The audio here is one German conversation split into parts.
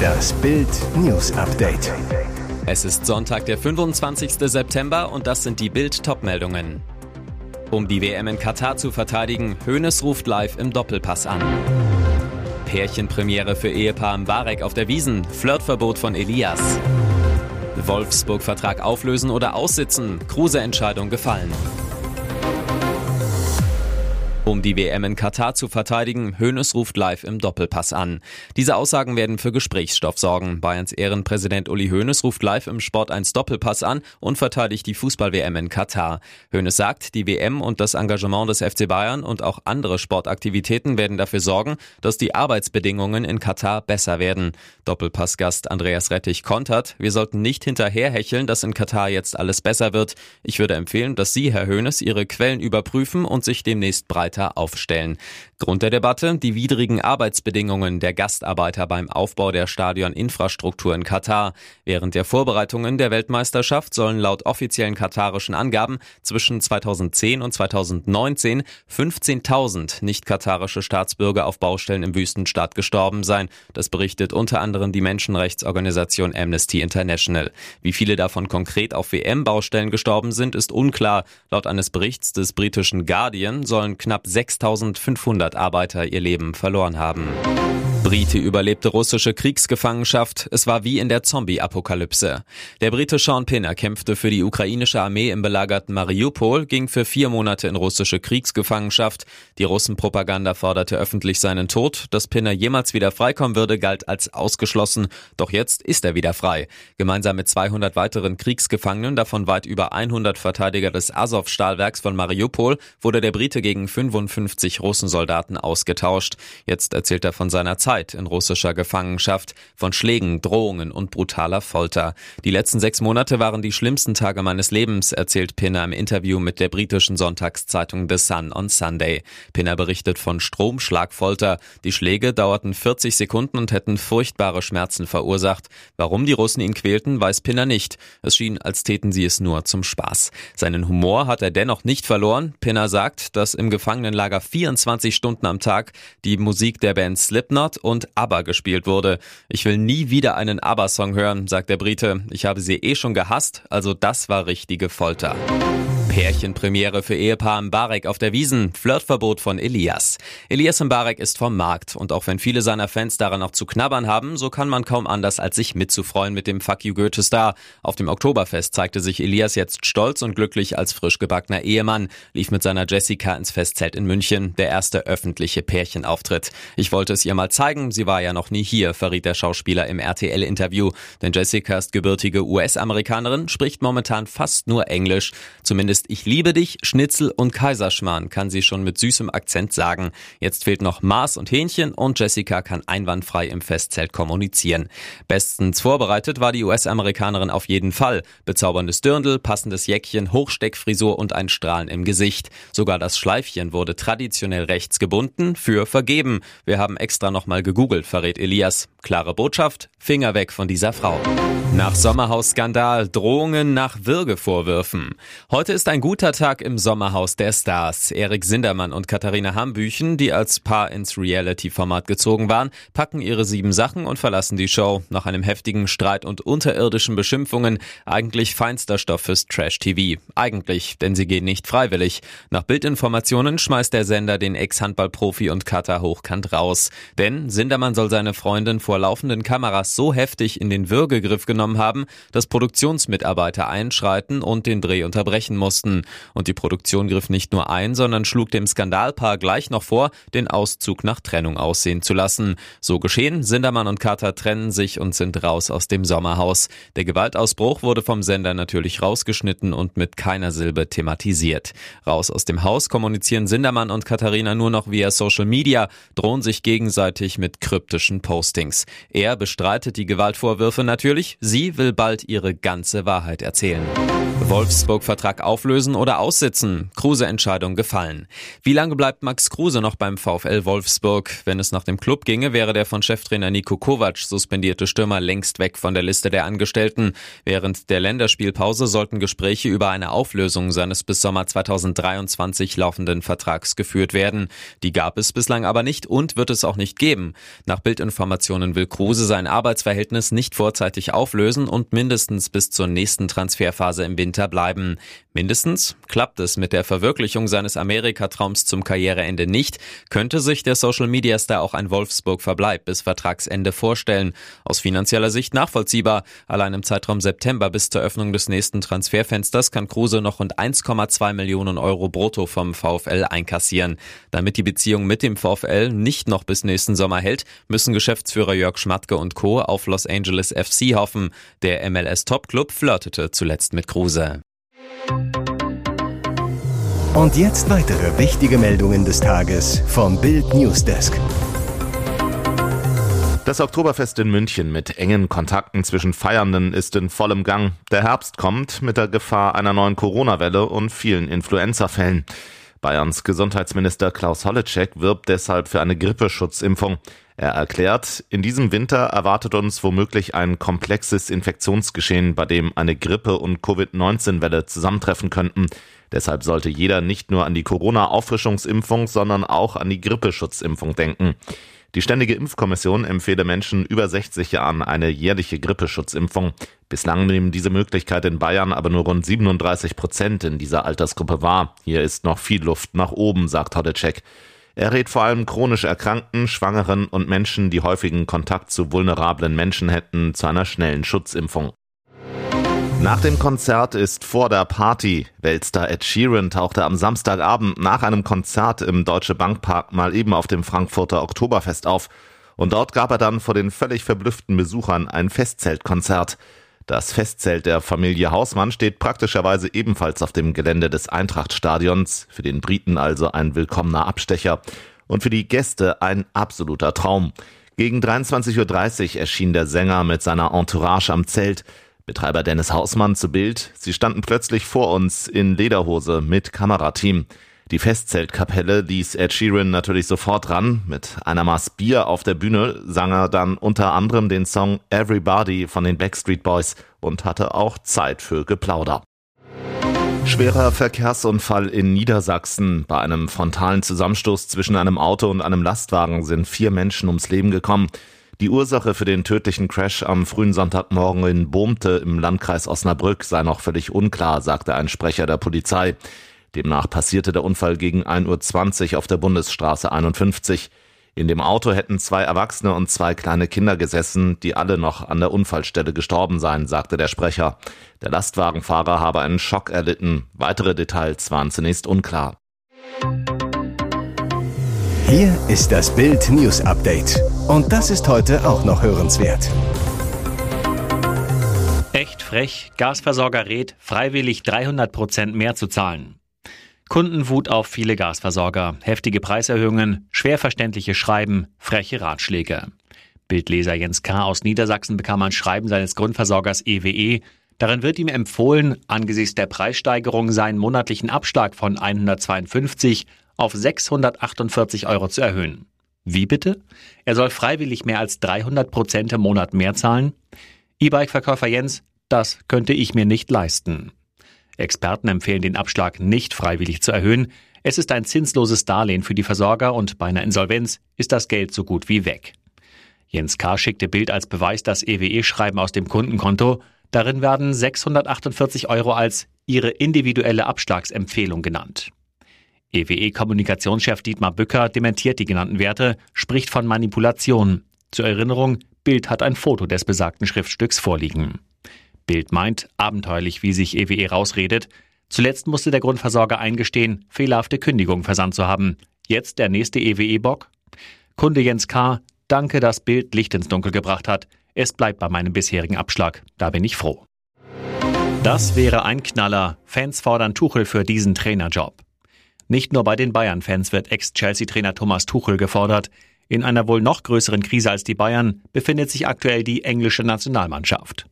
Das Bild News Update. Es ist Sonntag, der 25. September und das sind die Bild Topmeldungen. Um die WM in Katar zu verteidigen, Hoeneß ruft live im Doppelpass an. Pärchenpremiere für Ehepaar Mbarek auf der Wiesen, Flirtverbot von Elias. Wolfsburg-Vertrag auflösen oder aussitzen, Kruse-Entscheidung gefallen. Um die WM in Katar zu verteidigen, Hoeneß ruft live im Doppelpass an. Diese Aussagen werden für Gesprächsstoff sorgen. Bayerns Ehrenpräsident Uli Hoeneß ruft live im Sport 1 Doppelpass an und verteidigt die Fußball-WM in Katar. Hoeneß sagt, die WM und das Engagement des FC Bayern und auch andere Sportaktivitäten werden dafür sorgen, dass die Arbeitsbedingungen in Katar besser werden. Doppelpassgast Andreas Rettich kontert, wir sollten nicht hinterherhecheln, dass in Katar jetzt alles besser wird. Ich würde empfehlen, dass Sie, Herr Hoeneß, Ihre Quellen überprüfen und sich demnächst breit weiter aufstellen. Grund der Debatte die widrigen Arbeitsbedingungen der Gastarbeiter beim Aufbau der Stadioninfrastruktur in Katar. Während der Vorbereitungen der Weltmeisterschaft sollen laut offiziellen katarischen Angaben zwischen 2010 und 2019 15.000 nicht-katarische Staatsbürger auf Baustellen im Wüstenstaat gestorben sein. Das berichtet unter anderem die Menschenrechtsorganisation Amnesty International. Wie viele davon konkret auf WM-Baustellen gestorben sind, ist unklar. Laut eines Berichts des britischen Guardian sollen knapp 6.500 100 Arbeiter ihr Leben verloren haben. Brite überlebte russische Kriegsgefangenschaft. Es war wie in der Zombie-Apokalypse. Der Brite Sean Pinner kämpfte für die ukrainische Armee im belagerten Mariupol, ging für vier Monate in russische Kriegsgefangenschaft. Die Russenpropaganda forderte öffentlich seinen Tod. Dass Pinner jemals wieder freikommen würde, galt als ausgeschlossen. Doch jetzt ist er wieder frei. Gemeinsam mit 200 weiteren Kriegsgefangenen, davon weit über 100 Verteidiger des Azov-Stahlwerks von Mariupol, wurde der Brite gegen 55 Russensoldaten ausgetauscht. Jetzt erzählt er von seiner Zeit Zeit in russischer Gefangenschaft, von Schlägen, Drohungen und brutaler Folter. Die letzten sechs Monate waren die schlimmsten Tage meines Lebens, erzählt Pinner im Interview mit der britischen Sonntagszeitung The Sun on Sunday. Pinner berichtet von Stromschlagfolter. Die Schläge dauerten 40 Sekunden und hätten furchtbare Schmerzen verursacht. Warum die Russen ihn quälten, weiß Pinner nicht. Es schien, als täten sie es nur zum Spaß. Seinen Humor hat er dennoch nicht verloren. Pinner sagt, dass im Gefangenenlager 24 Stunden am Tag die Musik der Band Slipknot und ABBA gespielt wurde. Ich will nie wieder einen ABBA-Song hören, sagt der Brite. Ich habe sie eh schon gehasst, also das war richtige Folter. Pärchenpremiere für Ehepaar Mbarek auf der Wiesen, Flirtverbot von Elias. Elias Mbarek ist vom Markt und auch wenn viele seiner Fans daran noch zu knabbern haben, so kann man kaum anders als sich mitzufreuen mit dem Fuck You Goethe Star. Auf dem Oktoberfest zeigte sich Elias jetzt stolz und glücklich als frisch gebackener Ehemann, lief mit seiner Jessica ins Festzelt in München, der erste öffentliche Pärchenauftritt. Ich wollte es ihr mal zeigen, sie war ja noch nie hier, verriet der Schauspieler im RTL-Interview. Denn Jessica ist gebürtige US-Amerikanerin, spricht momentan fast nur Englisch, zumindest Ich liebe dich, Schnitzel und Kaiserschmarrn, kann sie schon mit süßem Akzent sagen. Jetzt fehlt noch Mars und Hähnchen und Jessica kann einwandfrei im Festzelt kommunizieren. Bestens vorbereitet war die US-Amerikanerin auf jeden Fall. Bezauberndes Dirndl, passendes Jäckchen, Hochsteckfrisur und ein Strahlen im Gesicht. Sogar das Schleifchen wurde traditionell rechts gebunden, für vergeben. Wir haben extra nochmal gegoogelt, verrät Elias. Klare Botschaft, Finger weg von dieser Frau. Nach Sommerhausskandal, Drohungen nach Würgevorwürfen. Heute ist ein guter Tag im Sommerhaus der Stars. Erik Sindermann und Katharina Hambüchen, die als Paar ins Reality-Format gezogen waren, packen ihre sieben Sachen und verlassen die Show. Nach einem heftigen Streit und unterirdischen Beschimpfungen eigentlich feinster Stoff fürs Trash-TV. Eigentlich, denn sie gehen nicht freiwillig. Nach Bildinformationen schmeißt der Sender den Ex-Handball-Profi und Cutter hochkant raus. Denn Sindermann soll seine Freundin vor laufenden Kameras so heftig in den Würgegriff genommen haben, dass Produktionsmitarbeiter einschreiten und den Dreh unterbrechen mussten mussten. Und die Produktion griff nicht nur ein, sondern schlug dem Skandalpaar gleich noch vor, den Auszug nach Trennung aussehen zu lassen. So geschehen, Sindermann und Carter trennen sich und sind raus aus dem Sommerhaus. Der Gewaltausbruch wurde vom Sender natürlich rausgeschnitten und mit keiner Silbe thematisiert. Raus aus dem Haus kommunizieren Sindermann und Katharina nur noch via Social Media, drohen sich gegenseitig mit kryptischen Postings. Er bestreitet die Gewaltvorwürfe natürlich, sie will bald ihre ganze Wahrheit erzählen. Wolfsburg-Vertrag auflösen oder aussitzen? Kruse-Entscheidung gefallen. Wie lange bleibt Max Kruse noch beim VfL Wolfsburg? Wenn es nach dem Club ginge, wäre der von Cheftrainer Nico Kovac suspendierte Stürmer längst weg von der Liste der Angestellten. Während der Länderspielpause sollten Gespräche über eine Auflösung seines bis Sommer 2023 laufenden Vertrags geführt werden. Die gab es bislang aber nicht und wird es auch nicht geben. Nach Bildinformationen will Kruse sein Arbeitsverhältnis nicht vorzeitig auflösen und mindestens bis zur nächsten Transferphase im Winter bleiben. Mindestens klappt es mit der Verwirklichung seines Amerika-Traums zum Karriereende nicht, könnte sich der Social-Media-Star auch ein Wolfsburg-Verbleib bis Vertragsende vorstellen. Aus finanzieller Sicht nachvollziehbar. Allein im Zeitraum September bis zur Öffnung des nächsten Transferfensters kann Kruse noch rund 1,2 Millionen Euro brutto vom VfL einkassieren. Damit die Beziehung mit dem VfL nicht noch bis nächsten Sommer hält, müssen Geschäftsführer Jörg Schmatke und Co. auf Los Angeles FC hoffen. Der MLS-Topclub flirtete zuletzt mit Kruse. Und jetzt weitere wichtige Meldungen des Tages vom Bild Newsdesk. Das Oktoberfest in München mit engen Kontakten zwischen Feiernden ist in vollem Gang. Der Herbst kommt mit der Gefahr einer neuen Corona-Welle und vielen Influenza-Fällen. Bayerns Gesundheitsminister Klaus Holleczek wirbt deshalb für eine Grippeschutzimpfung. Er erklärt, in diesem Winter erwartet uns womöglich ein komplexes Infektionsgeschehen, bei dem eine Grippe- und Covid-19-Welle zusammentreffen könnten. Deshalb sollte jeder nicht nur an die Corona-Auffrischungsimpfung, sondern auch an die Grippeschutzimpfung denken. Die Ständige Impfkommission empfehle Menschen über 60 Jahren eine jährliche Grippeschutzimpfung. Bislang nehmen diese Möglichkeit in Bayern aber nur rund 37 Prozent in dieser Altersgruppe wahr. Hier ist noch viel Luft nach oben, sagt Hodecek. Er rät vor allem chronisch Erkrankten, Schwangeren und Menschen, die häufigen Kontakt zu vulnerablen Menschen hätten, zu einer schnellen Schutzimpfung. Nach dem Konzert ist vor der Party. Weltstar Ed Sheeran tauchte am Samstagabend nach einem Konzert im Deutsche Bankpark mal eben auf dem Frankfurter Oktoberfest auf. Und dort gab er dann vor den völlig verblüfften Besuchern ein Festzeltkonzert. Das Festzelt der Familie Hausmann steht praktischerweise ebenfalls auf dem Gelände des Eintrachtstadions, für den Briten also ein willkommener Abstecher und für die Gäste ein absoluter Traum. Gegen 23.30 Uhr erschien der Sänger mit seiner Entourage am Zelt. Betreiber Dennis Hausmann zu Bild, sie standen plötzlich vor uns in Lederhose mit Kamerateam. Die Festzeltkapelle ließ Ed Sheeran natürlich sofort ran. Mit einer Maß Bier auf der Bühne sang er dann unter anderem den Song Everybody von den Backstreet Boys und hatte auch Zeit für Geplauder. Schwerer Verkehrsunfall in Niedersachsen. Bei einem frontalen Zusammenstoß zwischen einem Auto und einem Lastwagen sind vier Menschen ums Leben gekommen. Die Ursache für den tödlichen Crash am frühen Sonntagmorgen in Bohmte im Landkreis Osnabrück sei noch völlig unklar, sagte ein Sprecher der Polizei. Demnach passierte der Unfall gegen 1.20 Uhr auf der Bundesstraße 51. In dem Auto hätten zwei Erwachsene und zwei kleine Kinder gesessen, die alle noch an der Unfallstelle gestorben seien, sagte der Sprecher. Der Lastwagenfahrer habe einen Schock erlitten. Weitere Details waren zunächst unklar. Hier ist das Bild News Update. Und das ist heute auch noch hörenswert. Echt frech, Gasversorger rät, freiwillig 300 Prozent mehr zu zahlen. Kundenwut auf viele Gasversorger, heftige Preiserhöhungen, schwer verständliche Schreiben, freche Ratschläge. Bildleser Jens K. aus Niedersachsen bekam ein Schreiben seines Grundversorgers EWE. Darin wird ihm empfohlen, angesichts der Preissteigerung seinen monatlichen Abschlag von 152 auf 648 Euro zu erhöhen. Wie bitte? Er soll freiwillig mehr als 300 Prozent im Monat mehr zahlen? E-Bike-Verkäufer Jens, das könnte ich mir nicht leisten. Experten empfehlen den Abschlag nicht freiwillig zu erhöhen. Es ist ein zinsloses Darlehen für die Versorger und bei einer Insolvenz ist das Geld so gut wie weg. Jens K. schickte Bild als Beweis das EWE-Schreiben aus dem Kundenkonto. Darin werden 648 Euro als ihre individuelle Abschlagsempfehlung genannt. EWE-Kommunikationschef Dietmar Bücker dementiert die genannten Werte, spricht von Manipulation. Zur Erinnerung, Bild hat ein Foto des besagten Schriftstücks vorliegen. Bild meint, abenteuerlich, wie sich EWE rausredet. Zuletzt musste der Grundversorger eingestehen, fehlerhafte Kündigungen versandt zu haben. Jetzt der nächste EWE-Bock? Kunde Jens K., danke, dass Bild Licht ins Dunkel gebracht hat. Es bleibt bei meinem bisherigen Abschlag. Da bin ich froh. Das wäre ein Knaller. Fans fordern Tuchel für diesen Trainerjob. Nicht nur bei den Bayern-Fans wird Ex-Chelsea-Trainer Thomas Tuchel gefordert. In einer wohl noch größeren Krise als die Bayern befindet sich aktuell die englische Nationalmannschaft.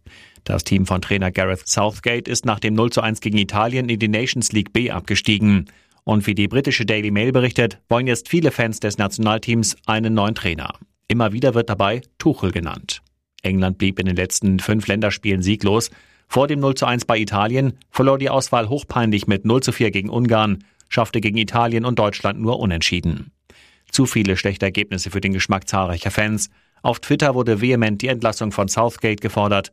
Das Team von Trainer Gareth Southgate ist nach dem 0 zu 1 gegen Italien in die Nations League B abgestiegen. Und wie die britische Daily Mail berichtet, wollen jetzt viele Fans des Nationalteams einen neuen Trainer. Immer wieder wird dabei Tuchel genannt. England blieb in den letzten fünf Länderspielen sieglos. Vor dem 0 zu 1 bei Italien verlor die Auswahl hochpeinlich mit 0 zu 4 gegen Ungarn, schaffte gegen Italien und Deutschland nur unentschieden. Zu viele schlechte Ergebnisse für den Geschmack zahlreicher Fans. Auf Twitter wurde vehement die Entlassung von Southgate gefordert